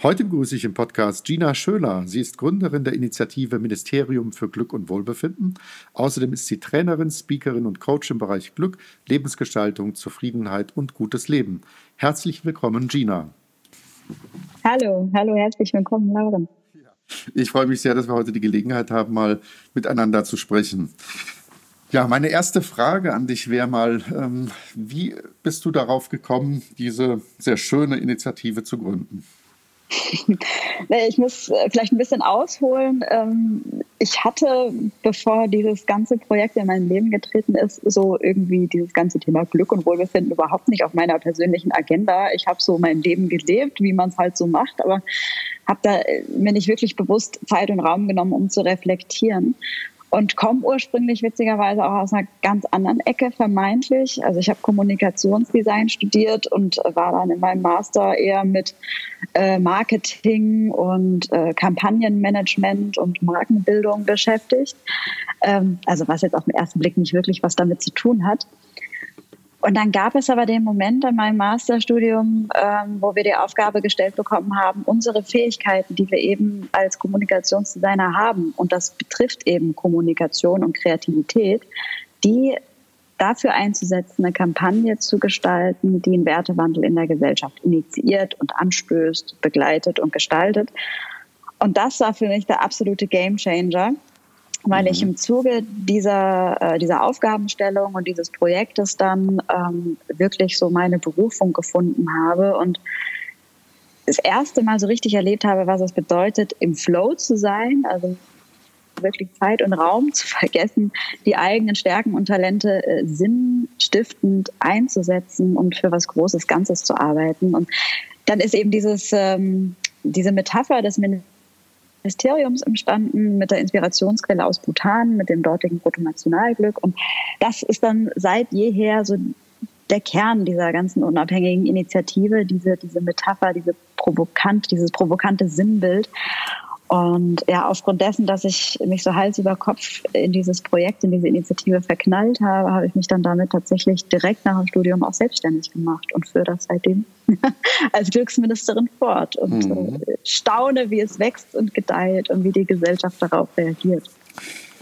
Heute begrüße ich im Podcast Gina Schöler. Sie ist Gründerin der Initiative Ministerium für Glück und Wohlbefinden. Außerdem ist sie Trainerin, Speakerin und Coach im Bereich Glück, Lebensgestaltung, Zufriedenheit und gutes Leben. Herzlich willkommen, Gina. Hallo, hallo, herzlich willkommen, Lauren. Ich freue mich sehr, dass wir heute die Gelegenheit haben, mal miteinander zu sprechen. Ja, meine erste Frage an dich wäre mal, ähm, wie bist du darauf gekommen, diese sehr schöne Initiative zu gründen? Ich muss äh, vielleicht ein bisschen ausholen. Ähm, ich hatte, bevor dieses ganze Projekt in mein Leben getreten ist, so irgendwie dieses ganze Thema Glück und Wohlbefinden überhaupt nicht auf meiner persönlichen Agenda. Ich habe so mein Leben gelebt, wie man es halt so macht, aber habe da äh, mir nicht wirklich bewusst Zeit und Raum genommen, um zu reflektieren und komme ursprünglich witzigerweise auch aus einer ganz anderen Ecke vermeintlich. Also ich habe Kommunikationsdesign studiert und war dann in meinem Master eher mit äh, Marketing und äh, Kampagnenmanagement und Markenbildung beschäftigt. Ähm, also was jetzt auf den ersten Blick nicht wirklich was damit zu tun hat. Und dann gab es aber den Moment in meinem Masterstudium, ähm, wo wir die Aufgabe gestellt bekommen haben, unsere Fähigkeiten, die wir eben als Kommunikationsdesigner haben, und das betrifft eben Kommunikation und Kreativität, die dafür einzusetzen, eine Kampagne zu gestalten, die einen Wertewandel in der Gesellschaft initiiert und anstößt, begleitet und gestaltet. Und das war für mich der absolute Gamechanger weil ich mhm. im Zuge dieser, äh, dieser Aufgabenstellung und dieses Projektes dann ähm, wirklich so meine Berufung gefunden habe und das erste Mal so richtig erlebt habe, was es bedeutet, im Flow zu sein, also wirklich Zeit und Raum zu vergessen, die eigenen Stärken und Talente äh, sinnstiftend einzusetzen und für was Großes Ganzes zu arbeiten. Und dann ist eben dieses, ähm, diese Metapher des Ministeriums Ministeriums entstanden mit der Inspirationsquelle aus Bhutan, mit dem dortigen Bruttonationalglück. Und das ist dann seit jeher so der Kern dieser ganzen unabhängigen Initiative, diese, diese Metapher, diese provokant, dieses provokante Sinnbild. Und ja, aufgrund dessen, dass ich mich so Hals über Kopf in dieses Projekt, in diese Initiative verknallt habe, habe ich mich dann damit tatsächlich direkt nach dem Studium auch selbstständig gemacht und führe das seitdem als Glücksministerin fort und mhm. Staune, wie es wächst und gedeiht und wie die Gesellschaft darauf reagiert.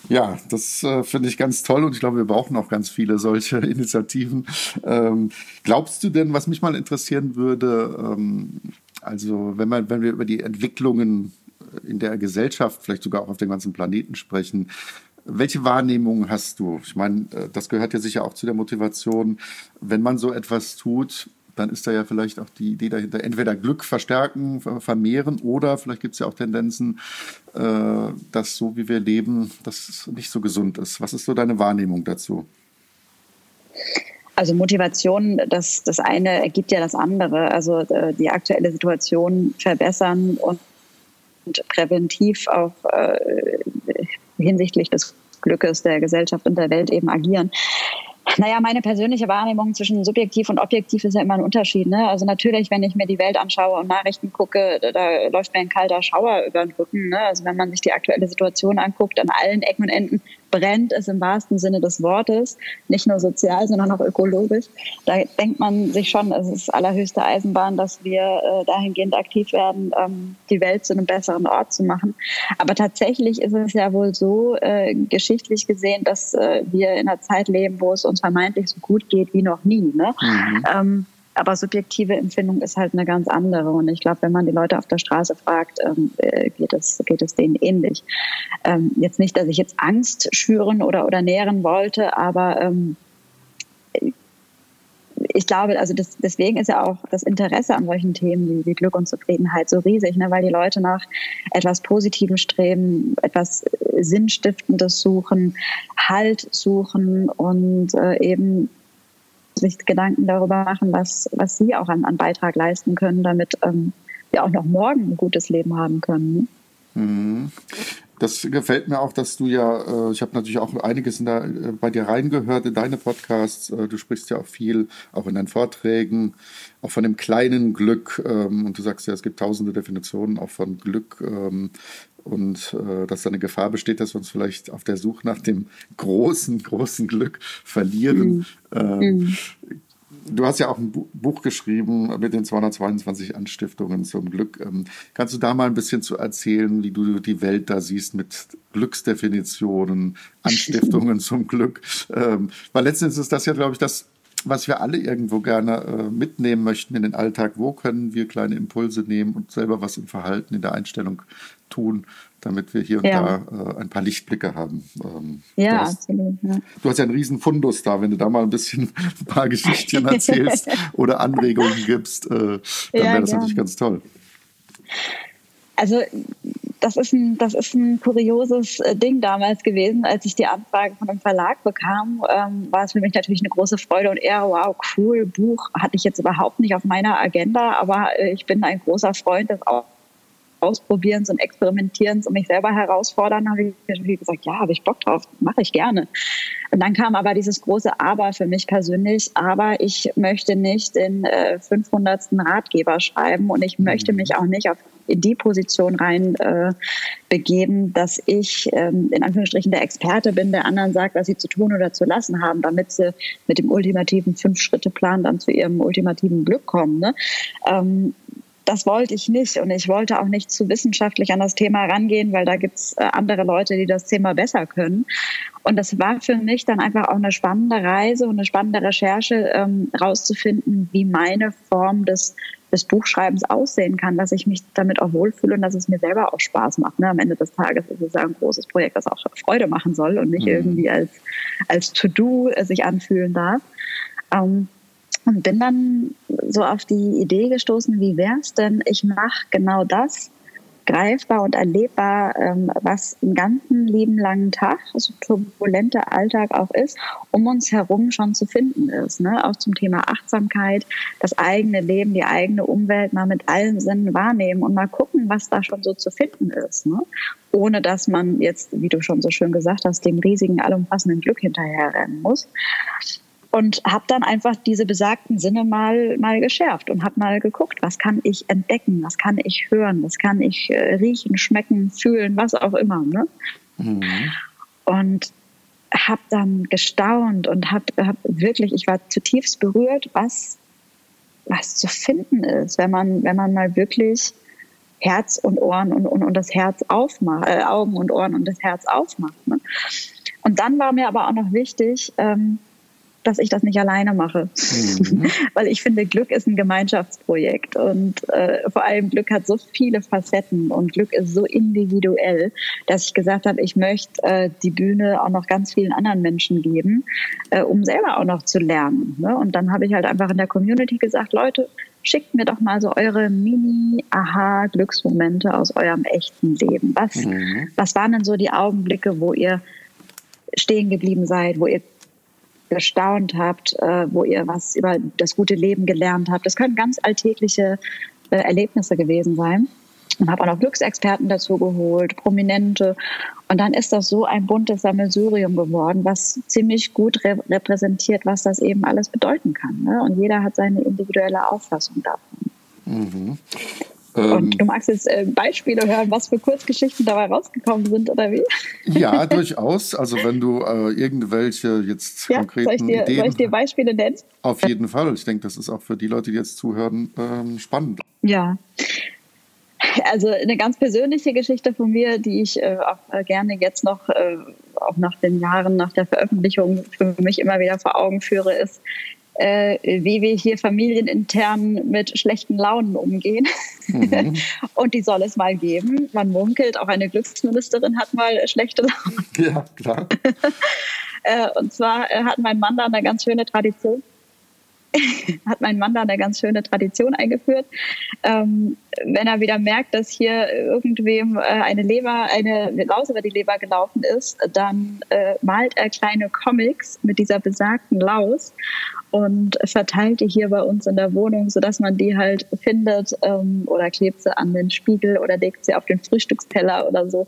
Ja, das äh, finde ich ganz toll und ich glaube, wir brauchen auch ganz viele solche Initiativen. Ähm, glaubst du denn, was mich mal interessieren würde, ähm, also wenn, man, wenn wir über die Entwicklungen in der Gesellschaft, vielleicht sogar auch auf dem ganzen Planeten sprechen. Welche Wahrnehmung hast du? Ich meine, äh, das gehört ja sicher auch zu der Motivation. Wenn man so etwas tut, dann ist da ja vielleicht auch die Idee dahinter, entweder Glück verstärken, vermehren oder vielleicht gibt es ja auch Tendenzen, äh, dass so wie wir leben, das nicht so gesund ist. Was ist so deine Wahrnehmung dazu? Also Motivation, das, das eine ergibt ja das andere. Also äh, die aktuelle Situation verbessern und präventiv auch äh, hinsichtlich des Glückes der Gesellschaft und der Welt eben agieren. Naja, meine persönliche Wahrnehmung zwischen subjektiv und objektiv ist ja immer ein Unterschied. Ne? Also natürlich, wenn ich mir die Welt anschaue und Nachrichten gucke, da läuft mir ein kalter Schauer über den Rücken. Ne? Also wenn man sich die aktuelle Situation anguckt, an allen Ecken und Enden brennt es im wahrsten Sinne des Wortes, nicht nur sozial, sondern auch ökologisch. Da denkt man sich schon, es ist allerhöchste Eisenbahn, dass wir äh, dahingehend aktiv werden, ähm, die Welt zu einem besseren Ort zu machen. Aber tatsächlich ist es ja wohl so äh, geschichtlich gesehen, dass äh, wir in einer Zeit leben, wo es uns vermeintlich so gut geht wie noch nie. Ne? Mhm. Ähm, aber subjektive Empfindung ist halt eine ganz andere. Und ich glaube, wenn man die Leute auf der Straße fragt, ähm, äh, geht, es, geht es denen ähnlich. Ähm, jetzt nicht, dass ich jetzt Angst schüren oder, oder nähren wollte, aber ähm, ich glaube, also das, deswegen ist ja auch das Interesse an solchen Themen wie, wie Glück und Zufriedenheit so riesig, ne? weil die Leute nach etwas Positivem streben, etwas Sinnstiftendes suchen, Halt suchen und äh, eben sich Gedanken darüber machen, was, was sie auch an, an Beitrag leisten können, damit ähm, wir auch noch morgen ein gutes Leben haben können. Mhm. Das gefällt mir auch, dass du ja, äh, ich habe natürlich auch einiges der, äh, bei dir reingehört in deine Podcasts. Äh, du sprichst ja auch viel, auch in deinen Vorträgen, auch von dem kleinen Glück. Ähm, und du sagst ja, es gibt tausende Definitionen auch von Glück. Ähm, und dass da eine Gefahr besteht, dass wir uns vielleicht auf der Suche nach dem großen, großen Glück verlieren. Mhm. Ähm, mhm. Du hast ja auch ein Buch geschrieben mit den 222 Anstiftungen zum Glück. Ähm, kannst du da mal ein bisschen zu erzählen, wie du die Welt da siehst mit Glücksdefinitionen, Anstiftungen zum Glück? Ähm, weil letztendlich ist das ja, glaube ich, das, was wir alle irgendwo gerne äh, mitnehmen möchten in den Alltag. Wo können wir kleine Impulse nehmen und selber was im Verhalten, in der Einstellung tun, damit wir hier und ja. da äh, ein paar Lichtblicke haben. Ähm, ja, hast, absolut. Ja. Du hast ja einen riesen Fundus da, wenn du da mal ein bisschen ein paar Geschichten erzählst oder Anregungen gibst, äh, dann ja, wäre das natürlich ganz toll. Also das ist ein, das ist ein kurioses äh, Ding damals gewesen, als ich die Anfrage von einem Verlag bekam, ähm, war es für mich natürlich eine große Freude und eher, wow, cool, Buch hatte ich jetzt überhaupt nicht auf meiner Agenda, aber äh, ich bin ein großer Freund des auch Ausprobierens und Experimentierens und mich selber herausfordern, habe ich gesagt, ja, habe ich Bock drauf, mache ich gerne. Und dann kam aber dieses große Aber für mich persönlich, aber ich möchte nicht den äh, 500. Ratgeber schreiben und ich möchte mich auch nicht auf in die Position rein äh, begeben, dass ich ähm, in Anführungsstrichen der Experte bin, der anderen sagt, was sie zu tun oder zu lassen haben, damit sie mit dem ultimativen Fünf-Schritte-Plan dann zu ihrem ultimativen Glück kommen. Ne? Ähm, das wollte ich nicht und ich wollte auch nicht zu wissenschaftlich an das Thema rangehen, weil da gibt's äh, andere Leute, die das Thema besser können. Und das war für mich dann einfach auch eine spannende Reise und eine spannende Recherche, ähm, rauszufinden, wie meine Form des, des Buchschreibens aussehen kann, dass ich mich damit auch wohlfühle und dass es mir selber auch Spaß macht. Ne? Am Ende des Tages ist es ja ein großes Projekt, das auch Freude machen soll und nicht mhm. irgendwie als, als To-Do äh, sich anfühlen darf. Ähm, und bin dann so auf die Idee gestoßen, wie wäre es denn, ich mache genau das greifbar und erlebbar, ähm, was einen ganzen lieben langen Tag, so turbulenter Alltag auch ist, um uns herum schon zu finden ist. Ne? Auch zum Thema Achtsamkeit, das eigene Leben, die eigene Umwelt mal mit allen Sinnen wahrnehmen und mal gucken, was da schon so zu finden ist. Ne? Ohne dass man jetzt, wie du schon so schön gesagt hast, dem riesigen, allumfassenden Glück hinterherrennen muss und habe dann einfach diese besagten Sinne mal mal geschärft und habe mal geguckt, was kann ich entdecken, was kann ich hören, was kann ich äh, riechen, schmecken, fühlen, was auch immer. Ne? Mhm. Und habe dann gestaunt und habe hab wirklich, ich war zutiefst berührt, was was zu finden ist, wenn man wenn man mal wirklich Herz und Ohren und, und, und das Herz aufmacht, äh, Augen und Ohren und das Herz aufmacht. Ne? Und dann war mir aber auch noch wichtig, ähm, dass ich das nicht alleine mache. Mhm. Weil ich finde, Glück ist ein Gemeinschaftsprojekt und äh, vor allem Glück hat so viele Facetten und Glück ist so individuell, dass ich gesagt habe, ich möchte äh, die Bühne auch noch ganz vielen anderen Menschen geben, äh, um selber auch noch zu lernen. Ne? Und dann habe ich halt einfach in der Community gesagt, Leute, schickt mir doch mal so eure Mini-Aha-Glücksmomente aus eurem echten Leben. Was, mhm. was waren denn so die Augenblicke, wo ihr stehen geblieben seid, wo ihr gestaunt habt, äh, wo ihr was über das gute Leben gelernt habt. Das können ganz alltägliche äh, Erlebnisse gewesen sein. Und habe auch noch Glücksexperten dazu geholt, Prominente. Und dann ist das so ein buntes Sammelsurium geworden, was ziemlich gut re repräsentiert, was das eben alles bedeuten kann. Ne? Und jeder hat seine individuelle Auffassung davon. Mhm. Und ähm, du magst jetzt äh, Beispiele hören, was für Kurzgeschichten dabei rausgekommen sind, oder wie? Ja, durchaus. Also wenn du äh, irgendwelche jetzt ja, konkreten soll ich dir, Ideen... Soll ich dir Beispiele nennen? Auf jeden Fall. Ich denke, das ist auch für die Leute, die jetzt zuhören, ähm, spannend. Ja. Also eine ganz persönliche Geschichte von mir, die ich äh, auch äh, gerne jetzt noch, äh, auch nach den Jahren nach der Veröffentlichung für mich immer wieder vor Augen führe, ist, äh, wie wir hier familienintern mit schlechten Launen umgehen. Mhm. Und die soll es mal geben. Man munkelt, auch eine Glücksministerin hat mal schlechte Launen. Ja, klar. äh, und zwar äh, hat mein Mann da eine ganz schöne Tradition. hat mein Mann da eine ganz schöne Tradition eingeführt. Ähm, wenn er wieder merkt, dass hier irgendwem äh, eine Leber, eine Laus über die Leber gelaufen ist, dann äh, malt er kleine Comics mit dieser besagten Laus und verteilt die hier bei uns in der Wohnung, sodass man die halt findet ähm, oder klebt sie an den Spiegel oder legt sie auf den Frühstücksteller oder so.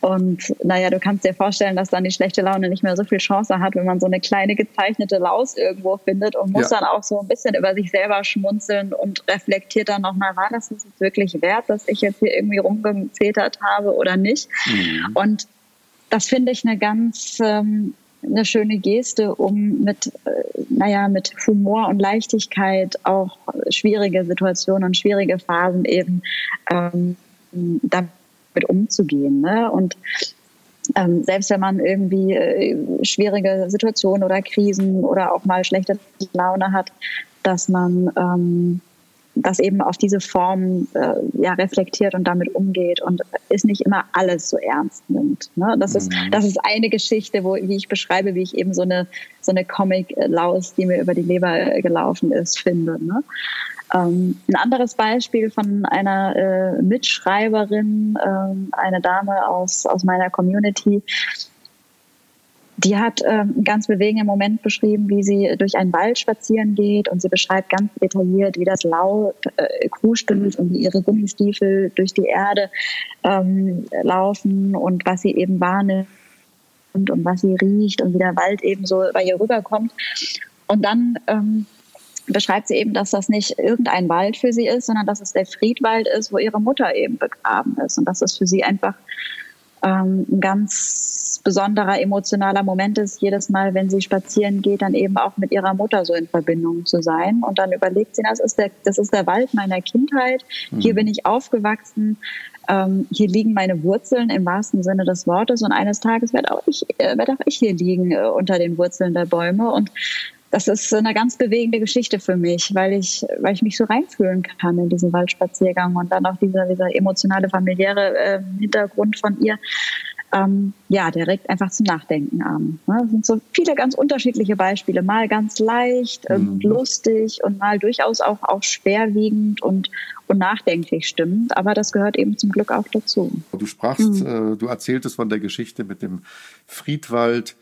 Und naja, du kannst dir vorstellen, dass dann die schlechte Laune nicht mehr so viel Chance hat, wenn man so eine kleine gezeichnete Laus irgendwo findet und muss ja. dann auch so ein bisschen über sich selber schmunzeln und reflektiert dann nochmal, war das jetzt wirklich wert, dass ich jetzt hier irgendwie rumgezetert habe oder nicht? Mhm. Und das finde ich eine ganz ähm, eine schöne Geste, um mit, äh, naja, mit Humor und Leichtigkeit auch schwierige Situationen und schwierige Phasen eben ähm, damit umzugehen. Ne? Und ähm, selbst wenn man irgendwie äh, schwierige Situationen oder Krisen oder auch mal schlechte Laune hat, dass man ähm, das eben auf diese Form äh, ja, reflektiert und damit umgeht und ist nicht immer alles so ernst nimmt. Ne? Das, ist, mhm. das ist eine Geschichte, wo, wie ich beschreibe, wie ich eben so eine, so eine Comic-Laus, die mir über die Leber gelaufen ist, finde. Ne? Ähm, ein anderes Beispiel von einer äh, Mitschreiberin, äh, eine Dame aus, aus meiner Community, die hat äh, einen ganz bewegenden Moment beschrieben, wie sie durch einen Wald spazieren geht und sie beschreibt ganz detailliert, wie das laut äh, kruschtelt und wie ihre Gummistiefel durch die Erde ähm, laufen und was sie eben wahrnimmt und, und was sie riecht und wie der Wald eben so bei ihr rüberkommt. Und dann ähm, beschreibt sie eben, dass das nicht irgendein Wald für sie ist, sondern dass es der Friedwald ist, wo ihre Mutter eben begraben ist und dass es für sie einfach ähm, ein ganz besonderer emotionaler Moment ist, jedes Mal, wenn sie spazieren geht, dann eben auch mit ihrer Mutter so in Verbindung zu sein. Und dann überlegt sie, das ist der, das ist der Wald meiner Kindheit. Hier mhm. bin ich aufgewachsen. Ähm, hier liegen meine Wurzeln im wahrsten Sinne des Wortes. Und eines Tages werde auch ich, äh, werde auch ich hier liegen äh, unter den Wurzeln der Bäume. Und das ist eine ganz bewegende Geschichte für mich, weil ich, weil ich mich so reinfühlen kann in diesen Waldspaziergang und dann auch dieser, dieser emotionale, familiäre äh, Hintergrund von ihr. Ähm, ja, der regt einfach zum Nachdenken an. Ne? Das sind so viele ganz unterschiedliche Beispiele. Mal ganz leicht und mhm. lustig und mal durchaus auch, auch schwerwiegend und, und nachdenklich stimmt. Aber das gehört eben zum Glück auch dazu. Du sprachst, mhm. äh, du erzähltest von der Geschichte mit dem Friedwald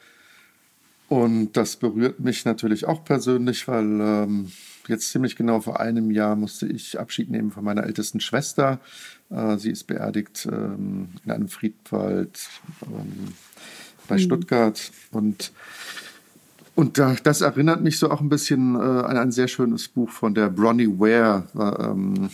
und das berührt mich natürlich auch persönlich, weil ähm, jetzt ziemlich genau vor einem Jahr musste ich Abschied nehmen von meiner ältesten Schwester. Äh, sie ist beerdigt ähm, in einem Friedwald ähm, bei mhm. Stuttgart. Und und das erinnert mich so auch ein bisschen äh, an ein sehr schönes Buch von der Bronnie Ware. Ähm,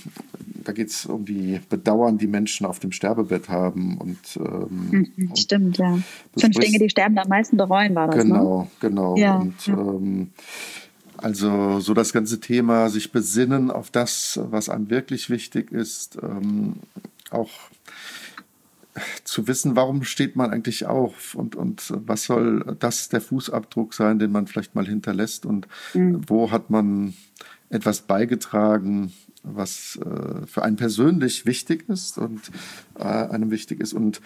da geht es um die Bedauern, die Menschen auf dem Sterbebett haben. Und, ähm, mhm, Stimmt, ja. Fünf Dinge, die sterben am meisten bereuen, war das. Ne? Genau, ne? genau. Ja, und, ja. Ähm, also so das ganze Thema, sich besinnen auf das, was einem wirklich wichtig ist, ähm, auch zu wissen, warum steht man eigentlich auf und, und was soll das der Fußabdruck sein, den man vielleicht mal hinterlässt und mhm. wo hat man etwas beigetragen, was äh, für einen persönlich wichtig ist und äh, einem wichtig ist. Und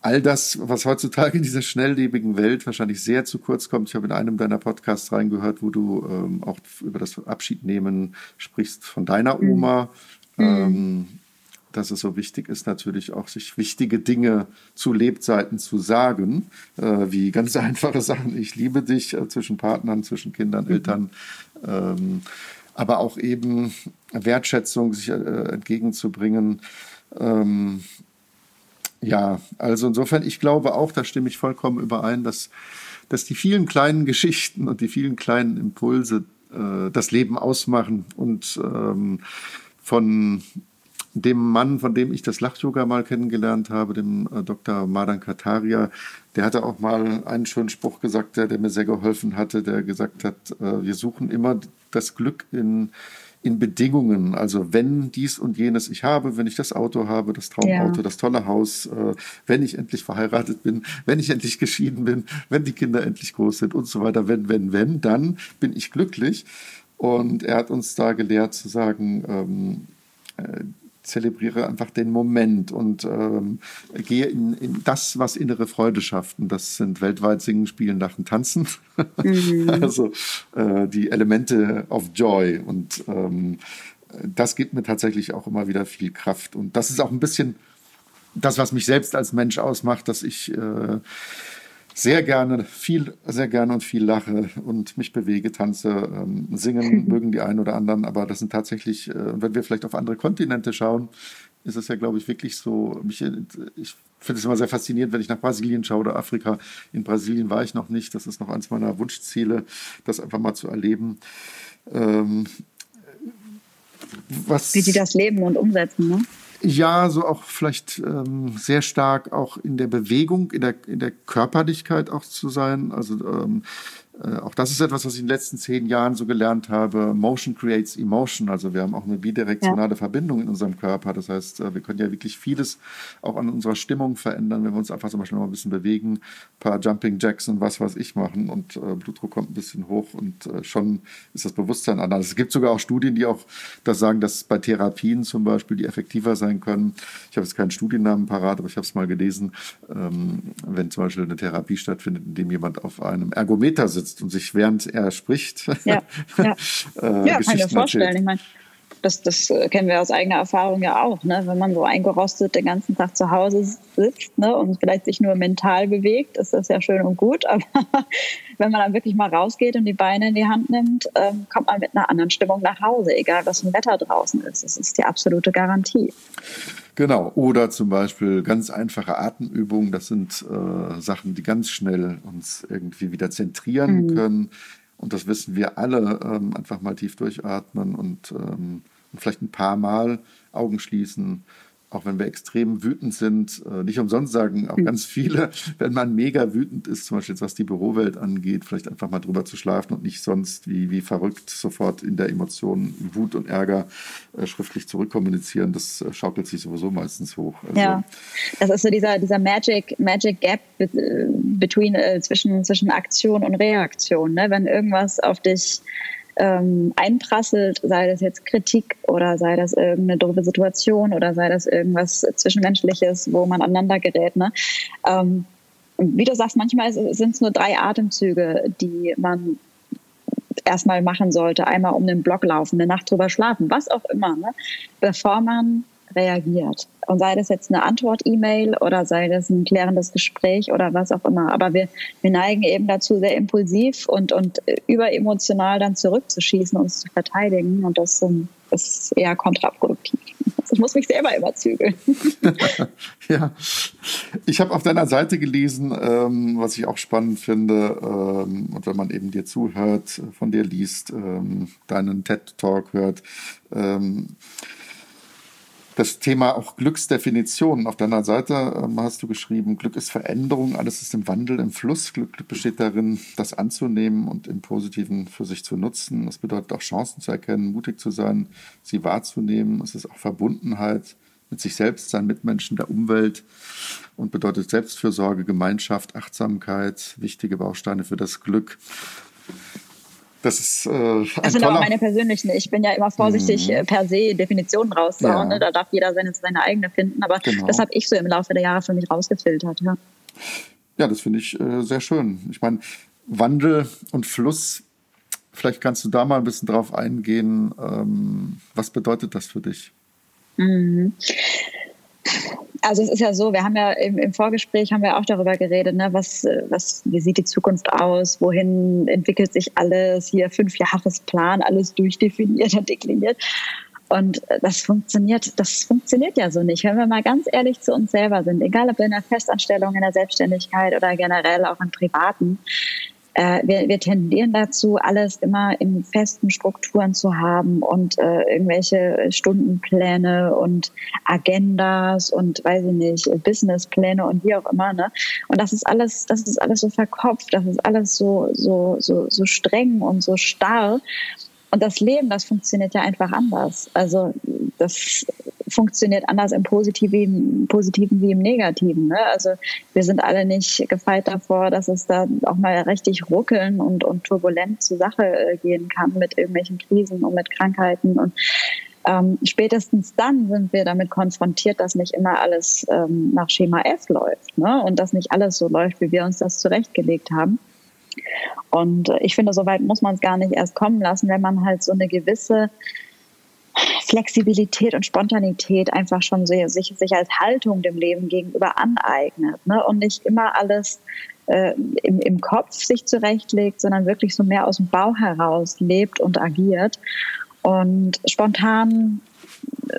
all das, was heutzutage in dieser schnelllebigen Welt wahrscheinlich sehr zu kurz kommt. Ich habe in einem deiner Podcasts reingehört, wo du ähm, auch über das Abschiednehmen sprichst von deiner mhm. Oma. Mhm. Ähm, dass es so wichtig ist, natürlich auch sich wichtige Dinge zu Lebzeiten zu sagen, äh, wie ganz einfache Sachen, ich liebe dich äh, zwischen Partnern, zwischen Kindern, mhm. Eltern, ähm, aber auch eben Wertschätzung sich äh, entgegenzubringen. Ähm, ja, also insofern, ich glaube auch, da stimme ich vollkommen überein, dass, dass die vielen kleinen Geschichten und die vielen kleinen Impulse äh, das Leben ausmachen und ähm, von dem Mann, von dem ich das Lach-Yoga mal kennengelernt habe, dem äh, Dr. Madan Kataria, der hatte auch mal einen schönen Spruch gesagt, der, der mir sehr geholfen hatte, der gesagt hat, äh, wir suchen immer das Glück in, in Bedingungen. Also wenn dies und jenes ich habe, wenn ich das Auto habe, das Traumauto, ja. das tolle Haus, äh, wenn ich endlich verheiratet bin, wenn ich endlich geschieden bin, wenn die Kinder endlich groß sind und so weiter, wenn, wenn, wenn, dann bin ich glücklich. Und er hat uns da gelehrt zu sagen, ähm, äh, zelebriere einfach den Moment und ähm, gehe in, in, das, was innere Freude schafft. Und das sind weltweit Singen, Spielen, Lachen, Tanzen. Mhm. also äh, die Elemente of Joy. Und ähm, das gibt mir tatsächlich auch immer wieder viel Kraft. Und das ist auch ein bisschen das, was mich selbst als Mensch ausmacht, dass ich äh, sehr gerne, viel, sehr gerne und viel lache und mich bewege, tanze, ähm, singen mögen die einen oder anderen, aber das sind tatsächlich, äh, wenn wir vielleicht auf andere Kontinente schauen, ist es ja, glaube ich, wirklich so, mich, ich finde es immer sehr faszinierend, wenn ich nach Brasilien schaue oder Afrika. In Brasilien war ich noch nicht, das ist noch eins meiner Wunschziele, das einfach mal zu erleben. Ähm, was, Wie sie das leben und umsetzen, ne? Ja, so auch vielleicht ähm, sehr stark auch in der Bewegung, in der, in der Körperlichkeit auch zu sein. Also ähm, äh, auch das ist etwas, was ich in den letzten zehn Jahren so gelernt habe. Motion creates emotion. Also wir haben auch eine bidirektionale ja. Verbindung in unserem Körper. Das heißt, äh, wir können ja wirklich vieles auch an unserer Stimmung verändern, wenn wir uns einfach zum Beispiel mal ein bisschen bewegen, ein paar Jumping Jacks und was weiß ich machen und äh, Blutdruck kommt ein bisschen hoch und äh, schon ist das Bewusstsein anders. Es gibt sogar auch Studien, die auch das sagen, dass bei Therapien zum Beispiel, die effektiver sein können. Ich habe jetzt keinen Studiennamen parat, aber ich habe es mal gelesen, ähm, wenn zum Beispiel eine Therapie stattfindet, in dem jemand auf einem Ergometer sitzt, sitzt und sich während er spricht. Ja, ja. äh, ja kann ich mir vorstellen. Erzählt. Ich meine, das, das kennen wir aus eigener Erfahrung ja auch, ne? wenn man so eingerostet den ganzen Tag zu Hause sitzt ne? und vielleicht sich nur mental bewegt, ist das ja schön und gut. Aber wenn man dann wirklich mal rausgeht und die Beine in die Hand nimmt, ähm, kommt man mit einer anderen Stimmung nach Hause, egal was ein Wetter draußen ist. Das ist die absolute Garantie. Genau, oder zum Beispiel ganz einfache Atemübungen. Das sind äh, Sachen, die ganz schnell uns irgendwie wieder zentrieren mhm. können. Und das wissen wir alle. Ähm, einfach mal tief durchatmen und, ähm, und vielleicht ein paar Mal Augen schließen, auch wenn wir extrem wütend sind, äh, nicht umsonst sagen auch hm. ganz viele, wenn man mega wütend ist, zum Beispiel jetzt was die Bürowelt angeht, vielleicht einfach mal drüber zu schlafen und nicht sonst wie, wie verrückt sofort in der Emotion Wut und Ärger äh, schriftlich zurückkommunizieren, das äh, schaukelt sich sowieso meistens hoch. Also, ja, das ist so dieser, dieser Magic, Magic Gap between, äh, zwischen, zwischen Aktion und Reaktion. Ne? Wenn irgendwas auf dich ähm, einprasselt, sei das jetzt Kritik oder sei das irgendeine doofe Situation oder sei das irgendwas Zwischenmenschliches, wo man aneinander gerät. Ne? Ähm, wie du sagst, manchmal sind es nur drei Atemzüge, die man erstmal machen sollte. Einmal um den Block laufen, eine Nacht drüber schlafen, was auch immer, ne? bevor man reagiert. Und sei das jetzt eine Antwort-E-Mail oder sei das ein klärendes Gespräch oder was auch immer. Aber wir, wir neigen eben dazu, sehr impulsiv und, und überemotional dann zurückzuschießen, uns zu verteidigen. Und das ist eher kontraproduktiv. Ich muss mich selber immer zügeln. ja, ich habe auf deiner Seite gelesen, ähm, was ich auch spannend finde, ähm, und wenn man eben dir zuhört, von dir liest, ähm, deinen TED-Talk hört, ähm, das Thema auch Glücksdefinition. Auf deiner Seite ähm, hast du geschrieben, Glück ist Veränderung, alles ist im Wandel, im Fluss. Glück besteht darin, das anzunehmen und im Positiven für sich zu nutzen. Das bedeutet auch Chancen zu erkennen, mutig zu sein, sie wahrzunehmen. Es ist auch Verbundenheit mit sich selbst, seinen Mitmenschen, der Umwelt und bedeutet Selbstfürsorge, Gemeinschaft, Achtsamkeit, wichtige Bausteine für das Glück. Das ist äh, ein Das sind aber meine persönlichen. Ich bin ja immer vorsichtig, mhm. per se Definitionen rauszuhauen. Ja. Ne? Da darf jeder seine, seine eigene finden. Aber genau. das habe ich so im Laufe der Jahre für mich rausgefiltert. Ja, ja das finde ich äh, sehr schön. Ich meine, Wandel und Fluss, vielleicht kannst du da mal ein bisschen drauf eingehen. Ähm, was bedeutet das für dich? Mhm also es ist ja so, wir haben ja im, im, Vorgespräch haben wir auch darüber geredet, ne, was, was, wie sieht die Zukunft aus, wohin entwickelt sich alles, hier Fünfjahresplan, alles durchdefiniert und dekliniert. Und das funktioniert, das funktioniert ja so nicht. Wenn wir mal ganz ehrlich zu uns selber sind, egal ob in der Festanstellung, in der Selbstständigkeit oder generell auch im Privaten, äh, wir, wir tendieren dazu, alles immer in festen Strukturen zu haben und äh, irgendwelche Stundenpläne und Agendas und weiß ich nicht, Businesspläne und wie auch immer. Ne? Und das ist alles, das ist alles so verkopft, das ist alles so, so, so, so streng und so starr. Und das Leben, das funktioniert ja einfach anders. Also das funktioniert anders im Positiven, Positiven wie im Negativen. Ne? Also wir sind alle nicht gefeit davor, dass es da auch mal richtig ruckeln und, und turbulent zur Sache äh, gehen kann mit irgendwelchen Krisen und mit Krankheiten und ähm, spätestens dann sind wir damit konfrontiert, dass nicht immer alles ähm, nach Schema F läuft ne? und dass nicht alles so läuft, wie wir uns das zurechtgelegt haben. Und äh, ich finde, so weit muss man es gar nicht erst kommen lassen, wenn man halt so eine gewisse Flexibilität und Spontanität einfach schon sich, sich als Haltung dem Leben gegenüber aneignet ne? und nicht immer alles äh, im, im Kopf sich zurechtlegt, sondern wirklich so mehr aus dem Bauch heraus lebt und agiert und spontan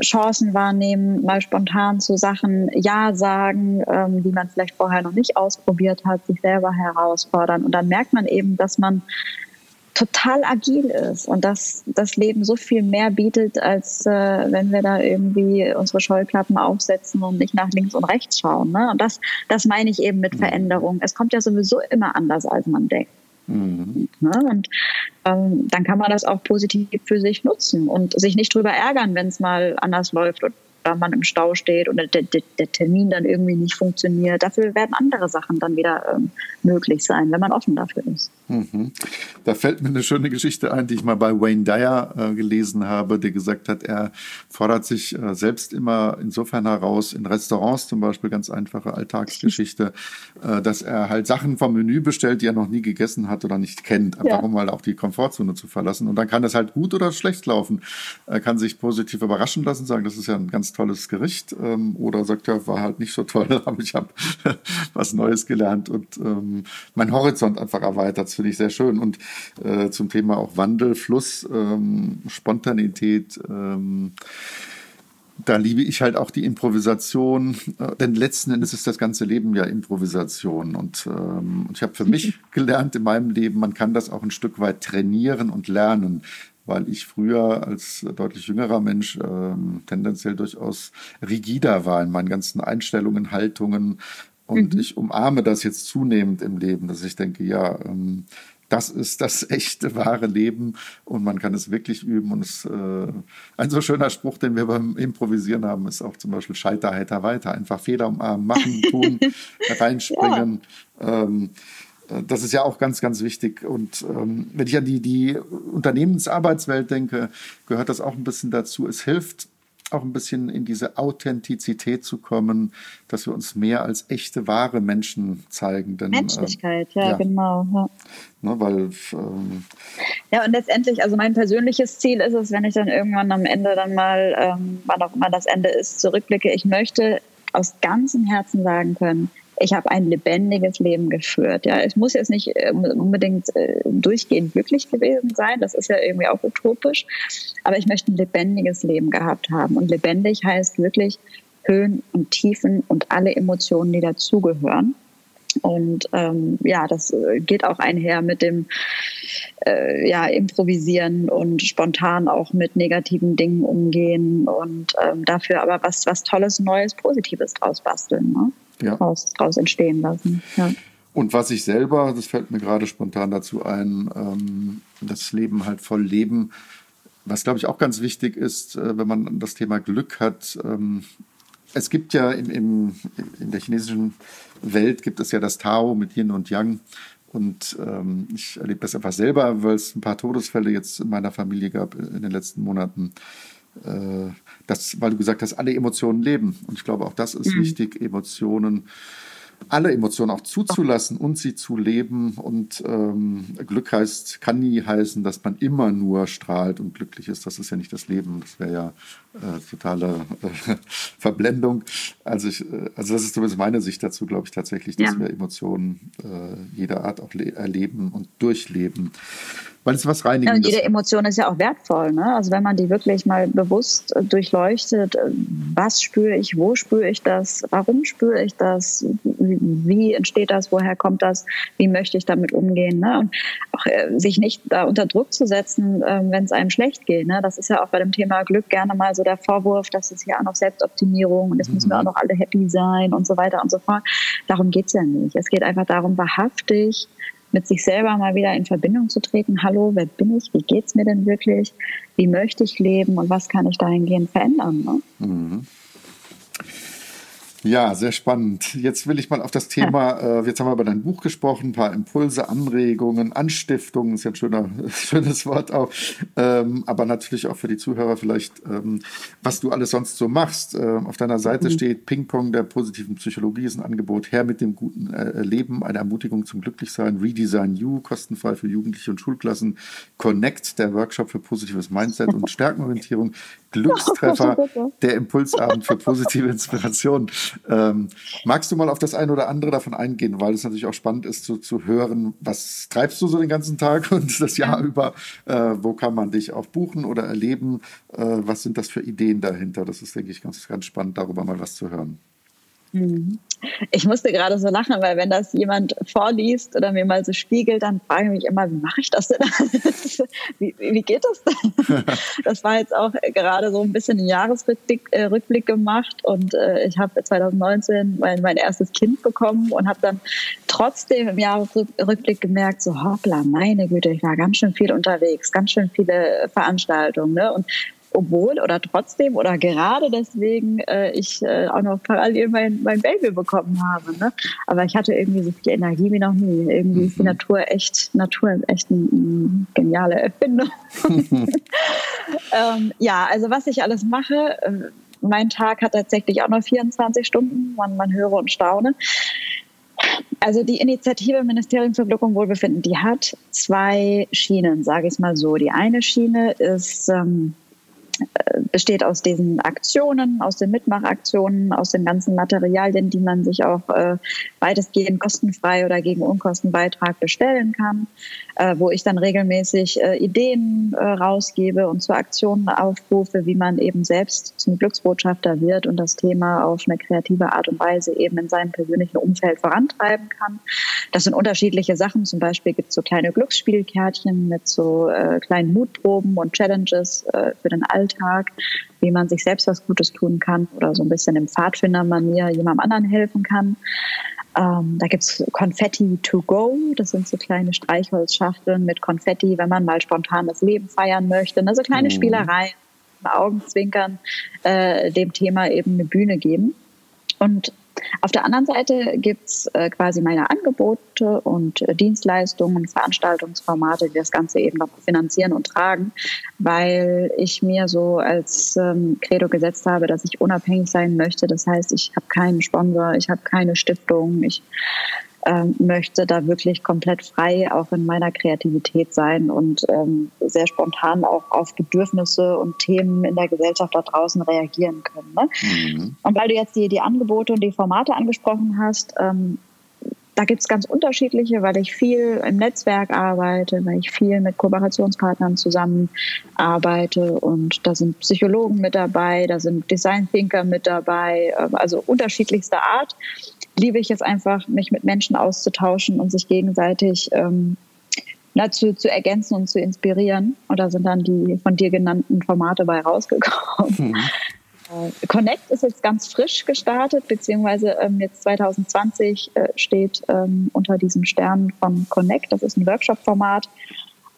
Chancen wahrnehmen, mal spontan zu Sachen Ja sagen, ähm, die man vielleicht vorher noch nicht ausprobiert hat, sich selber herausfordern. Und dann merkt man eben, dass man total agil ist und dass das Leben so viel mehr bietet, als äh, wenn wir da irgendwie unsere Scheuklappen aufsetzen und nicht nach links und rechts schauen. Ne? Und das, das meine ich eben mit mhm. Veränderung. Es kommt ja sowieso immer anders, als man denkt. Mhm. Ne? Und ähm, dann kann man das auch positiv für sich nutzen und sich nicht drüber ärgern, wenn es mal anders läuft oder man im Stau steht oder der, der, der, Termin dann irgendwie nicht funktioniert. Dafür werden andere Sachen dann wieder ähm, möglich sein, wenn man offen dafür ist. Mhm. Da fällt mir eine schöne Geschichte ein, die ich mal bei Wayne Dyer äh, gelesen habe, der gesagt hat, er fordert sich äh, selbst immer insofern heraus, in Restaurants zum Beispiel, ganz einfache Alltagsgeschichte, äh, dass er halt Sachen vom Menü bestellt, die er noch nie gegessen hat oder nicht kennt, einfach ja. um mal auch die Komfortzone zu verlassen. Und dann kann das halt gut oder schlecht laufen. Er kann sich positiv überraschen lassen, sagen, das ist ja ein ganz tolles Gericht. Ähm, oder sagt, ja, war halt nicht so toll, aber ich habe was Neues gelernt und ähm, mein Horizont einfach erweitert finde ich sehr schön. Und äh, zum Thema auch Wandel, Fluss, ähm, Spontanität, ähm, da liebe ich halt auch die Improvisation, äh, denn letzten Endes ist das ganze Leben ja Improvisation. Und ähm, ich habe für mich gelernt in meinem Leben, man kann das auch ein Stück weit trainieren und lernen, weil ich früher als deutlich jüngerer Mensch ähm, tendenziell durchaus rigider war in meinen ganzen Einstellungen, Haltungen, und mhm. ich umarme das jetzt zunehmend im Leben, dass ich denke, ja, ähm, das ist das echte, wahre Leben und man kann es wirklich üben. Und es, äh, ein so schöner Spruch, den wir beim Improvisieren haben, ist auch zum Beispiel Scheiter, heiter, weiter. Einfach Fehler umarmen, machen, tun, reinspringen. Ja. Ähm, äh, das ist ja auch ganz, ganz wichtig. Und ähm, wenn ich an die, die Unternehmensarbeitswelt denke, gehört das auch ein bisschen dazu. Es hilft, auch ein bisschen in diese Authentizität zu kommen, dass wir uns mehr als echte, wahre Menschen zeigen. Denn, Menschlichkeit, äh, ja, ja, genau. Ja. Ne, weil, ähm, ja, und letztendlich, also mein persönliches Ziel ist es, wenn ich dann irgendwann am Ende dann mal, ähm, wann auch immer das Ende ist, zurückblicke, ich möchte aus ganzem Herzen sagen können, ich habe ein lebendiges Leben geführt. Ja, ich muss jetzt nicht ähm, unbedingt äh, durchgehend glücklich gewesen sein. Das ist ja irgendwie auch utopisch. Aber ich möchte ein lebendiges Leben gehabt haben. Und lebendig heißt wirklich Höhen und Tiefen und alle Emotionen, die dazugehören. Und ähm, ja, das äh, geht auch einher mit dem äh, ja, Improvisieren und spontan auch mit negativen Dingen umgehen und ähm, dafür aber was, was Tolles, Neues, Positives draus basteln. Ne? Ja. draus, draus entstehen lassen. Ja. Und was ich selber, das fällt mir gerade spontan dazu ein, ähm, das Leben halt voll leben. Was, glaube ich, auch ganz wichtig ist, äh, wenn man das Thema Glück hat. Ähm, es gibt ja im, im, in der chinesischen Welt gibt es ja das Tao mit Yin und Yang. Und ähm, ich erlebe das einfach selber, weil es ein paar Todesfälle jetzt in meiner Familie gab in den letzten Monaten. Äh, das, weil du gesagt hast, alle Emotionen leben. Und ich glaube, auch das ist mhm. wichtig, Emotionen alle Emotionen auch zuzulassen und sie zu leben. Und ähm, Glück heißt, kann nie heißen, dass man immer nur strahlt und glücklich ist. Das ist ja nicht das Leben. Das wäre ja äh, totale äh, Verblendung. Also, ich, äh, also das ist zumindest meine Sicht dazu, glaube ich tatsächlich, dass ja. wir Emotionen äh, jeder Art auch erleben und durchleben weil es was reinigen. Ja, jede Emotion ist ja auch wertvoll. Ne? Also wenn man die wirklich mal bewusst äh, durchleuchtet, äh, was spüre ich, wo spüre ich das, warum spüre ich das, wie entsteht das, woher kommt das, wie möchte ich damit umgehen. Ne? Und auch äh, sich nicht da unter Druck zu setzen, äh, wenn es einem schlecht geht. Ne? Das ist ja auch bei dem Thema Glück gerne mal so der Vorwurf, dass es ja auch noch Selbstoptimierung und jetzt müssen wir mhm. auch noch alle happy sein und so weiter und so fort. Darum geht es ja nicht. Es geht einfach darum, wahrhaftig mit sich selber mal wieder in Verbindung zu treten. Hallo, wer bin ich? Wie geht's mir denn wirklich? Wie möchte ich leben und was kann ich dahingehend verändern? Ne? Mhm. Ja, sehr spannend. Jetzt will ich mal auf das Thema, äh, jetzt haben wir über dein Buch gesprochen, ein paar Impulse, Anregungen, Anstiftungen, ist ja ein schöner, schönes Wort auch, ähm, aber natürlich auch für die Zuhörer vielleicht, ähm, was du alles sonst so machst. Ähm, auf deiner Seite mhm. steht Ping-Pong der positiven Psychologie ist ein Angebot, her mit dem guten äh, Leben, eine Ermutigung zum Glücklichsein, Redesign You, kostenfrei für Jugendliche und Schulklassen, Connect, der Workshop für positives Mindset und Stärkenorientierung, Glückstreffer, der Impulsabend für positive Inspiration. Ähm, magst du mal auf das eine oder andere davon eingehen, weil es natürlich auch spannend ist zu, zu hören, was treibst du so den ganzen Tag und das Jahr über, äh, wo kann man dich auch buchen oder erleben, äh, was sind das für Ideen dahinter? Das ist, denke ich, ganz, ganz spannend, darüber mal was zu hören. Mhm. Ich musste gerade so lachen, weil wenn das jemand vorliest oder mir mal so spiegelt, dann frage ich mich immer, wie mache ich das denn? wie, wie geht das denn? das war jetzt auch gerade so ein bisschen ein Jahresrückblick äh, Rückblick gemacht und äh, ich habe 2019 mein, mein erstes Kind bekommen und habe dann trotzdem im Jahresrückblick gemerkt, so hoppla, meine Güte, ich war ganz schön viel unterwegs, ganz schön viele Veranstaltungen. Ne? Und obwohl oder trotzdem oder gerade deswegen äh, ich äh, auch noch parallel mein, mein Baby bekommen habe. Ne? Aber ich hatte irgendwie so viel Energie wie noch nie. Irgendwie ist die mhm. Natur echt, Natur ist echt eine ein geniale Erfindung. ähm, ja, also was ich alles mache, äh, mein Tag hat tatsächlich auch noch 24 Stunden, man, man höre und staune. Also die Initiative Ministerium für Glück und Wohlbefinden, die hat zwei Schienen, sage ich mal so. Die eine Schiene ist ähm, besteht aus diesen Aktionen, aus den Mitmachaktionen, aus den ganzen Materialien, die man sich auch äh, weitestgehend kostenfrei oder gegen Unkostenbeitrag bestellen kann, äh, wo ich dann regelmäßig äh, Ideen äh, rausgebe und zu Aktionen aufrufe, wie man eben selbst zum Glücksbotschafter wird und das Thema auf eine kreative Art und Weise eben in seinem persönlichen Umfeld vorantreiben kann. Das sind unterschiedliche Sachen. Zum Beispiel gibt es so kleine Glücksspielkärtchen mit so äh, kleinen Mutproben und Challenges äh, für den Alltag, wie man sich selbst was Gutes tun kann oder so ein bisschen im Pfadfindermanier jemandem anderen helfen kann. Ähm, da gibt's Konfetti to go. Das sind so kleine Streichholzschachteln mit Konfetti, wenn man mal spontan das Leben feiern möchte. Also kleine mhm. Spielereien, Augenzwinkern, äh, dem Thema eben eine Bühne geben. Und auf der anderen Seite gibt's äh, quasi meine Angebote und äh, Dienstleistungen, Veranstaltungsformate, die das Ganze eben noch finanzieren und tragen, weil ich mir so als ähm, Credo gesetzt habe, dass ich unabhängig sein möchte. Das heißt, ich habe keinen Sponsor, ich habe keine Stiftung, ich ähm, möchte da wirklich komplett frei auch in meiner Kreativität sein und ähm, sehr spontan auch auf Bedürfnisse und Themen in der Gesellschaft da draußen reagieren können. Ne? Mhm. Und weil du jetzt die, die Angebote und die Formate angesprochen hast, ähm, da gibt es ganz unterschiedliche, weil ich viel im Netzwerk arbeite, weil ich viel mit Kooperationspartnern zusammenarbeite und da sind Psychologen mit dabei, da sind Design Thinker mit dabei, ähm, also unterschiedlichster Art liebe ich es einfach, mich mit Menschen auszutauschen und sich gegenseitig ähm, na, zu, zu ergänzen und zu inspirieren. Und da sind dann die von dir genannten Formate bei rausgekommen. Mhm. Äh, Connect ist jetzt ganz frisch gestartet, beziehungsweise ähm, jetzt 2020 äh, steht ähm, unter diesem Stern von Connect. Das ist ein Workshop-Format,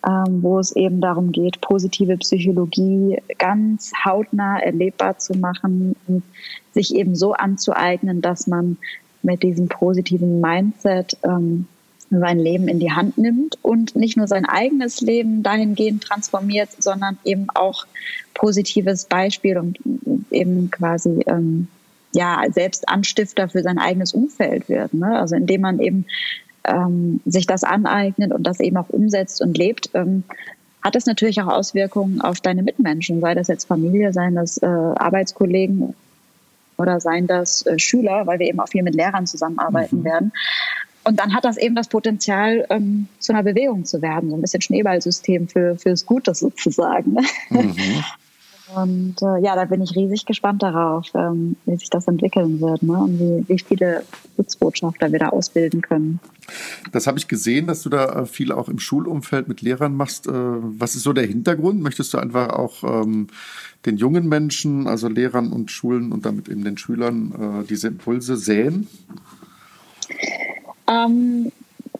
ähm, wo es eben darum geht, positive Psychologie ganz hautnah erlebbar zu machen und sich eben so anzueignen, dass man mit diesem positiven Mindset ähm, sein Leben in die Hand nimmt und nicht nur sein eigenes Leben dahingehend transformiert, sondern eben auch positives Beispiel und eben quasi ähm, ja selbst Anstifter für sein eigenes Umfeld wird. Ne? Also indem man eben ähm, sich das aneignet und das eben auch umsetzt und lebt, ähm, hat das natürlich auch Auswirkungen auf deine Mitmenschen, sei das jetzt Familie, seien das äh, Arbeitskollegen oder seien das äh, Schüler, weil wir eben auch viel mit Lehrern zusammenarbeiten mhm. werden. Und dann hat das eben das Potenzial, ähm, zu einer Bewegung zu werden, so ein bisschen Schneeballsystem für, fürs Gute sozusagen. Mhm. Und äh, ja, da bin ich riesig gespannt darauf, ähm, wie sich das entwickeln wird ne? und wie, wie viele Schutzbotschafter wir da ausbilden können. Das habe ich gesehen, dass du da äh, viel auch im Schulumfeld mit Lehrern machst. Äh, was ist so der Hintergrund? Möchtest du einfach auch ähm, den jungen Menschen, also Lehrern und Schulen und damit eben den Schülern, äh, diese Impulse säen? Ähm,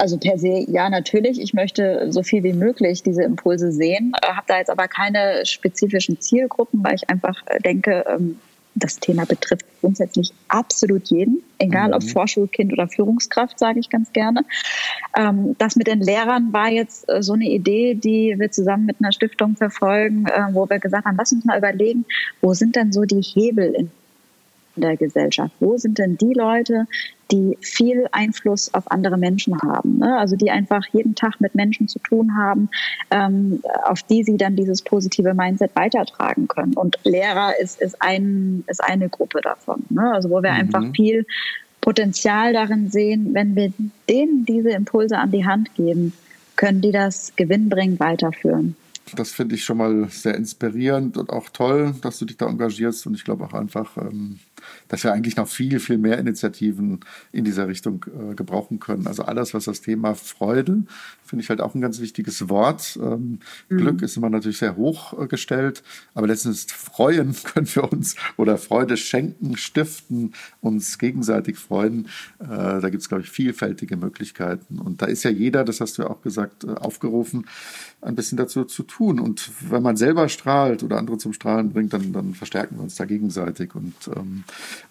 also per se, ja, natürlich. Ich möchte so viel wie möglich diese Impulse sehen, habe da jetzt aber keine spezifischen Zielgruppen, weil ich einfach denke, ähm, das Thema betrifft grundsätzlich absolut jeden, egal mhm. ob Vorschulkind oder Führungskraft, sage ich ganz gerne. Ähm, das mit den Lehrern war jetzt äh, so eine Idee, die wir zusammen mit einer Stiftung verfolgen, äh, wo wir gesagt haben, lass uns mal überlegen, wo sind denn so die Hebel in der Gesellschaft? Wo sind denn die Leute, die viel Einfluss auf andere Menschen haben? Ne? Also die einfach jeden Tag mit Menschen zu tun haben, ähm, auf die sie dann dieses positive Mindset weitertragen können. Und Lehrer ist, ist, ein, ist eine Gruppe davon. Ne? Also wo wir mhm. einfach viel Potenzial darin sehen, wenn wir denen diese Impulse an die Hand geben, können die das gewinnbringend weiterführen. Das finde ich schon mal sehr inspirierend und auch toll, dass du dich da engagierst. Und ich glaube auch einfach, ähm, dass wir eigentlich noch viel, viel mehr Initiativen in dieser Richtung äh, gebrauchen können. Also alles, was das Thema Freude, finde ich halt auch ein ganz wichtiges Wort. Ähm, mhm. Glück ist immer natürlich sehr hoch äh, gestellt, aber letztens freuen können wir uns oder Freude schenken, stiften, uns gegenseitig freuen. Äh, da gibt es, glaube ich, vielfältige Möglichkeiten. Und da ist ja jeder, das hast du ja auch gesagt, äh, aufgerufen, ein bisschen dazu zu tun. Und wenn man selber strahlt oder andere zum Strahlen bringt, dann, dann verstärken wir uns da gegenseitig. Und ähm,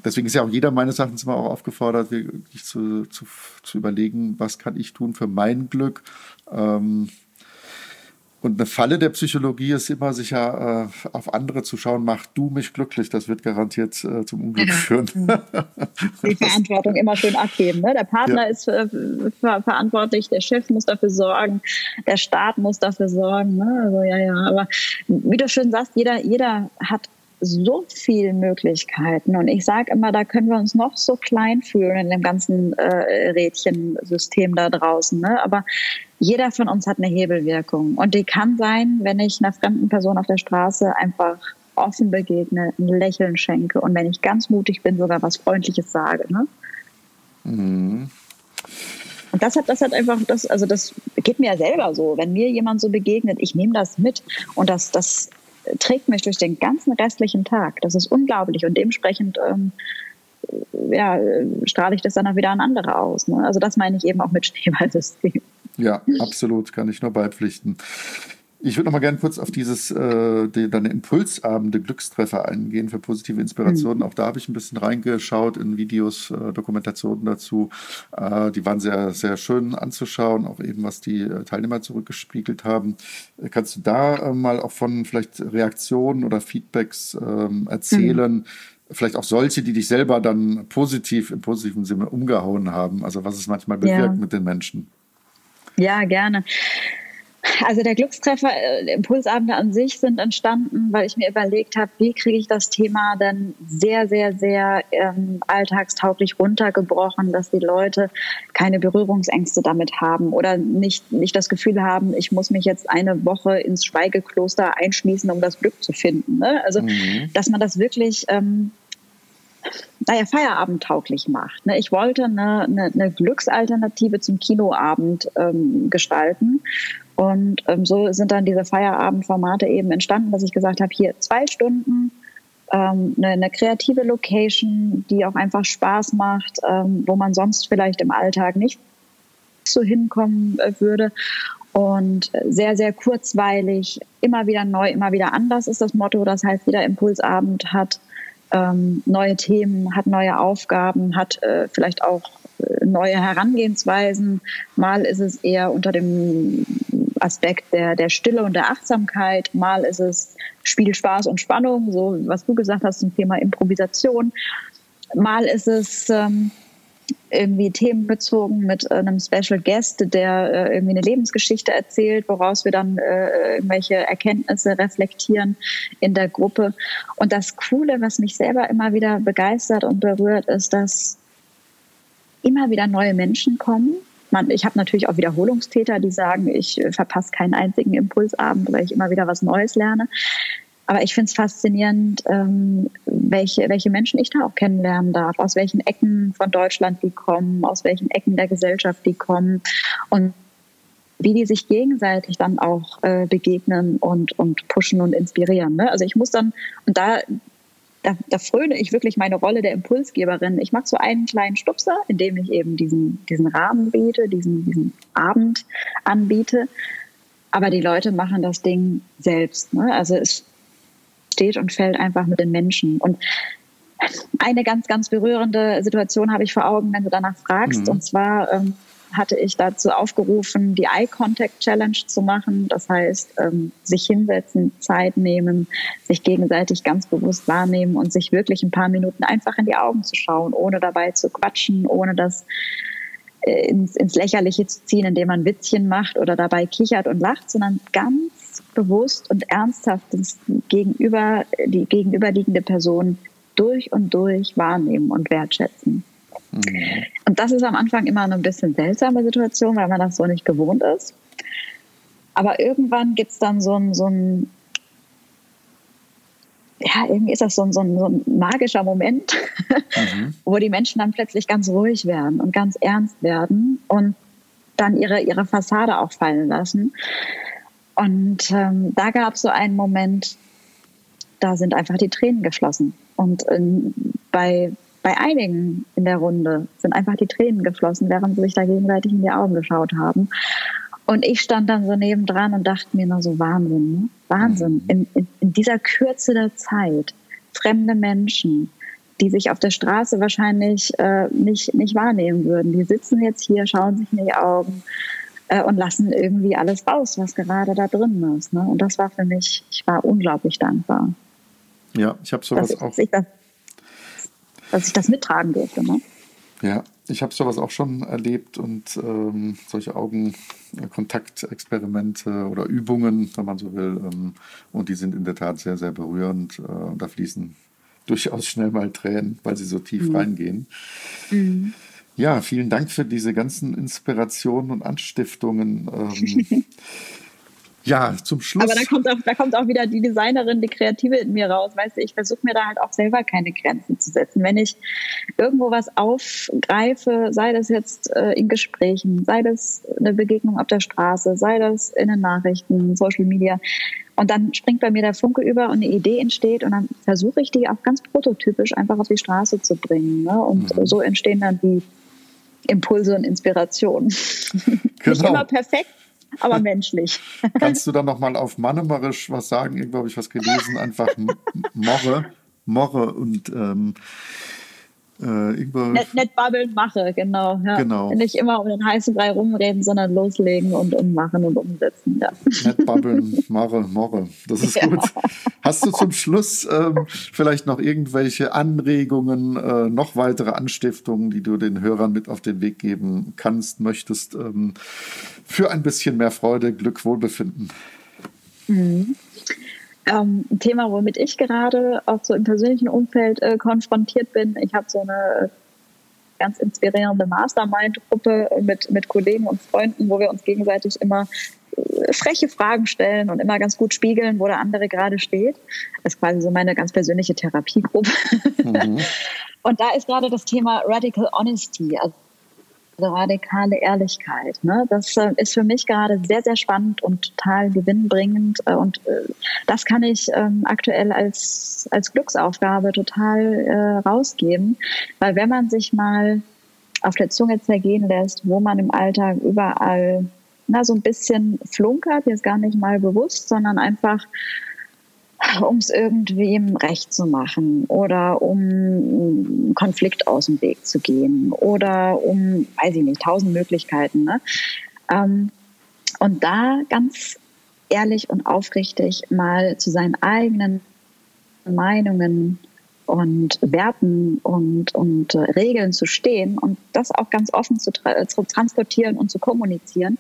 deswegen ist ja auch jeder meines Erachtens immer auch aufgefordert, wirklich zu, zu, zu überlegen, was kann ich tun für mein Glück. Ähm, und eine Falle der Psychologie ist immer sicher, äh, auf andere zu schauen, mach du mich glücklich. Das wird garantiert äh, zum Unglück führen. Die Verantwortung immer schön abgeben. Ne? Der Partner ja. ist äh, ver verantwortlich, der Chef muss dafür sorgen, der Staat muss dafür sorgen. Ne? Also ja, ja. Aber wie du schön sagst, jeder, jeder hat so viele Möglichkeiten. Und ich sage immer, da können wir uns noch so klein fühlen in dem ganzen äh, Rädchensystem da draußen. Ne? Aber jeder von uns hat eine Hebelwirkung. Und die kann sein, wenn ich einer fremden Person auf der Straße einfach offen begegne, ein Lächeln schenke und wenn ich ganz mutig bin, sogar was Freundliches sage. Ne? Mhm. Und das hat, das hat einfach, das, also das geht mir ja selber so. Wenn mir jemand so begegnet, ich nehme das mit und das, das trägt mich durch den ganzen restlichen Tag. Das ist unglaublich und dementsprechend ähm, ja, strahle ich das dann auch wieder an andere aus. Ne? Also das meine ich eben auch mit Schneeballsystem. Ja, absolut, kann ich nur beipflichten. Ich würde noch mal gerne kurz auf dieses äh, die, deine Impulsabende Glückstreffer eingehen für positive Inspirationen. Mhm. Auch da habe ich ein bisschen reingeschaut in Videos, äh, Dokumentationen dazu. Äh, die waren sehr sehr schön anzuschauen, auch eben was die äh, Teilnehmer zurückgespiegelt haben. Äh, kannst du da äh, mal auch von vielleicht Reaktionen oder Feedbacks ähm, erzählen? Mhm. Vielleicht auch solche, die dich selber dann positiv im positiven Sinne umgehauen haben. Also was es manchmal bewirkt ja. mit den Menschen. Ja, gerne. Also der Glückstreffer, äh, Impulsabende an sich sind entstanden, weil ich mir überlegt habe, wie kriege ich das Thema dann sehr, sehr, sehr ähm, alltagstauglich runtergebrochen, dass die Leute keine Berührungsängste damit haben oder nicht, nicht das Gefühl haben, ich muss mich jetzt eine Woche ins Schweigekloster einschließen, um das Glück zu finden. Ne? Also, mhm. dass man das wirklich ähm, naja, feierabendtauglich macht. Ne? Ich wollte eine, eine, eine Glücksalternative zum Kinoabend ähm, gestalten. Und ähm, so sind dann diese Feierabendformate eben entstanden, dass ich gesagt habe, hier zwei Stunden, ähm, eine, eine, kreative Location, die auch einfach Spaß macht, ähm, wo man sonst vielleicht im Alltag nicht so hinkommen äh, würde. Und sehr, sehr kurzweilig, immer wieder neu, immer wieder anders ist das Motto. Das heißt, jeder Impulsabend hat ähm, neue Themen, hat neue Aufgaben, hat äh, vielleicht auch äh, neue Herangehensweisen. Mal ist es eher unter dem Aspekt der, der Stille und der Achtsamkeit, mal ist es Spiel, Spaß und Spannung, so was du gesagt hast zum Thema Improvisation. Mal ist es ähm, irgendwie themenbezogen mit einem Special Guest, der äh, irgendwie eine Lebensgeschichte erzählt, woraus wir dann äh, irgendwelche Erkenntnisse reflektieren in der Gruppe. Und das Coole, was mich selber immer wieder begeistert und berührt, ist, dass immer wieder neue Menschen kommen. Man, ich habe natürlich auch Wiederholungstäter, die sagen, ich verpasse keinen einzigen Impulsabend, weil ich immer wieder was Neues lerne. Aber ich finde es faszinierend, ähm, welche, welche Menschen ich da auch kennenlernen darf, aus welchen Ecken von Deutschland die kommen, aus welchen Ecken der Gesellschaft die kommen und wie die sich gegenseitig dann auch äh, begegnen und, und pushen und inspirieren. Ne? Also ich muss dann, und da, da, da fröne ich wirklich meine Rolle der Impulsgeberin. Ich mache so einen kleinen Stupser, indem ich eben diesen, diesen Rahmen biete, diesen, diesen Abend anbiete. Aber die Leute machen das Ding selbst. Ne? Also es steht und fällt einfach mit den Menschen. Und Eine ganz, ganz berührende Situation habe ich vor Augen, wenn du danach fragst. Mhm. Und zwar ähm, hatte ich dazu aufgerufen, die Eye Contact Challenge zu machen. Das heißt, ähm, sich hinsetzen, Zeit nehmen, sich gegenseitig ganz bewusst wahrnehmen und sich wirklich ein paar Minuten einfach in die Augen zu schauen, ohne dabei zu quatschen, ohne das äh, ins, ins Lächerliche zu ziehen, indem man Witzchen macht oder dabei kichert und lacht, sondern ganz bewusst und ernsthaft gegenüber, die gegenüberliegende Person durch und durch wahrnehmen und wertschätzen. Mhm. Und das ist am Anfang immer eine ein bisschen seltsame Situation, weil man das so nicht gewohnt ist. Aber irgendwann gibt es dann so ein, so ein, ja, irgendwie ist das so ein, so ein, so ein magischer Moment, mhm. wo die Menschen dann plötzlich ganz ruhig werden und ganz ernst werden und dann ihre, ihre Fassade auch fallen lassen. Und ähm, da gab es so einen Moment, da sind einfach die Tränen geflossen. Und ähm, bei bei einigen in der Runde sind einfach die Tränen geflossen, während sie sich da gegenseitig in die Augen geschaut haben. Und ich stand dann so nebendran und dachte mir nur so, Wahnsinn, ne? Wahnsinn. Mhm. In, in, in dieser Kürze der Zeit, fremde Menschen, die sich auf der Straße wahrscheinlich äh, nicht, nicht wahrnehmen würden. Die sitzen jetzt hier, schauen sich in die Augen äh, und lassen irgendwie alles raus, was gerade da drin ist. Ne? Und das war für mich, ich war unglaublich dankbar. Ja, ich habe sowas dass, auch. Dass ich das dass ich das mittragen durfte. Ne? Ja, ich habe sowas auch schon erlebt und ähm, solche Augenkontaktexperimente oder Übungen, wenn man so will. Ähm, und die sind in der Tat sehr, sehr berührend. Äh, und da fließen durchaus schnell mal Tränen, weil sie so tief mhm. reingehen. Mhm. Ja, vielen Dank für diese ganzen Inspirationen und Anstiftungen. Ähm, Ja, zum Schluss. Aber da kommt, auch, da kommt auch wieder die Designerin, die Kreative in mir raus. Weißt du, ich versuche mir da halt auch selber keine Grenzen zu setzen. Wenn ich irgendwo was aufgreife, sei das jetzt äh, in Gesprächen, sei das eine Begegnung auf der Straße, sei das in den Nachrichten, Social Media, und dann springt bei mir der Funke über und eine Idee entsteht und dann versuche ich die auch ganz prototypisch einfach auf die Straße zu bringen. Ne? Und mhm. so entstehen dann die Impulse und Inspirationen. Genau. Nicht immer perfekt, aber menschlich. Kannst du dann nochmal auf Mannemarisch was sagen? Irgendwo habe ich was gelesen, einfach Morre, Morre und ähm, äh, nicht, nicht babbeln, mache, genau, ja. genau. Nicht immer um den heißen Brei rumreden, sondern loslegen und ummachen und umsetzen. Ja. Nicht babbeln, mache, morre. Das ist ja. gut. Hast du zum Schluss ähm, vielleicht noch irgendwelche Anregungen, äh, noch weitere Anstiftungen, die du den Hörern mit auf den Weg geben kannst, möchtest, ähm, für ein bisschen mehr Freude, Glück, Wohlbefinden? Mhm. Ähm, ein Thema, womit ich gerade auch so im persönlichen Umfeld äh, konfrontiert bin. Ich habe so eine äh, ganz inspirierende Mastermind-Gruppe mit, mit Kollegen und Freunden, wo wir uns gegenseitig immer äh, freche Fragen stellen und immer ganz gut spiegeln, wo der andere gerade steht. Das ist quasi so meine ganz persönliche Therapiegruppe. Mhm. Und da ist gerade das Thema Radical Honesty, also radikale Ehrlichkeit. Ne? Das äh, ist für mich gerade sehr, sehr spannend und total gewinnbringend. Äh, und äh, das kann ich ähm, aktuell als, als Glücksaufgabe total äh, rausgeben. Weil wenn man sich mal auf der Zunge zergehen lässt, wo man im Alltag überall na, so ein bisschen flunkert, jetzt gar nicht mal bewusst, sondern einfach um es irgendwem recht zu machen oder um Konflikt aus dem Weg zu gehen oder um, weiß ich nicht, tausend Möglichkeiten. Ne? Ähm, und da ganz ehrlich und aufrichtig mal zu seinen eigenen Meinungen und Werten und, und äh, Regeln zu stehen und das auch ganz offen zu, tra zu transportieren und zu kommunizieren,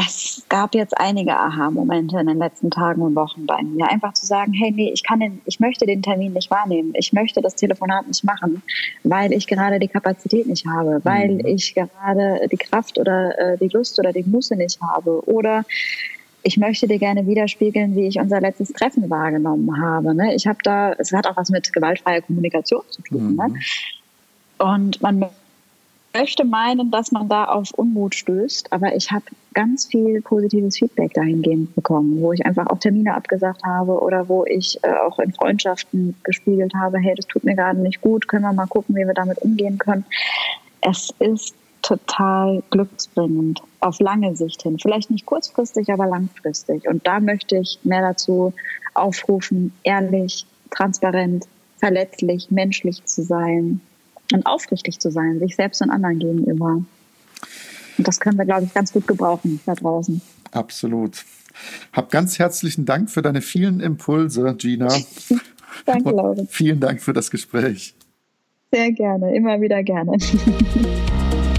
das gab jetzt einige Aha-Momente in den letzten Tagen und Wochen bei mir. Einfach zu sagen, hey, nee, ich kann den, ich möchte den Termin nicht wahrnehmen. Ich möchte das Telefonat nicht machen, weil ich gerade die Kapazität nicht habe, weil mhm. ich gerade die Kraft oder äh, die Lust oder die Musse nicht habe. Oder ich möchte dir gerne widerspiegeln, wie ich unser letztes Treffen wahrgenommen habe. Ne? Ich habe da, es hat auch was mit gewaltfreier Kommunikation zu tun. Ne? Mhm. Ne? Und man möchte meinen, dass man da auf Unmut stößt, aber ich habe ganz viel positives Feedback dahingehend bekommen, wo ich einfach auch Termine abgesagt habe oder wo ich äh, auch in Freundschaften gespiegelt habe, hey, das tut mir gerade nicht gut, können wir mal gucken, wie wir damit umgehen können. Es ist total glücksbringend auf lange Sicht hin. Vielleicht nicht kurzfristig, aber langfristig. Und da möchte ich mehr dazu aufrufen, ehrlich, transparent, verletzlich, menschlich zu sein und aufrichtig zu sein, sich selbst und anderen gegenüber. Und das können wir, glaube ich, ganz gut gebrauchen da draußen. Absolut. Hab ganz herzlichen Dank für deine vielen Impulse, Gina. Danke, Laura. Vielen Dank für das Gespräch. Sehr gerne, immer wieder gerne.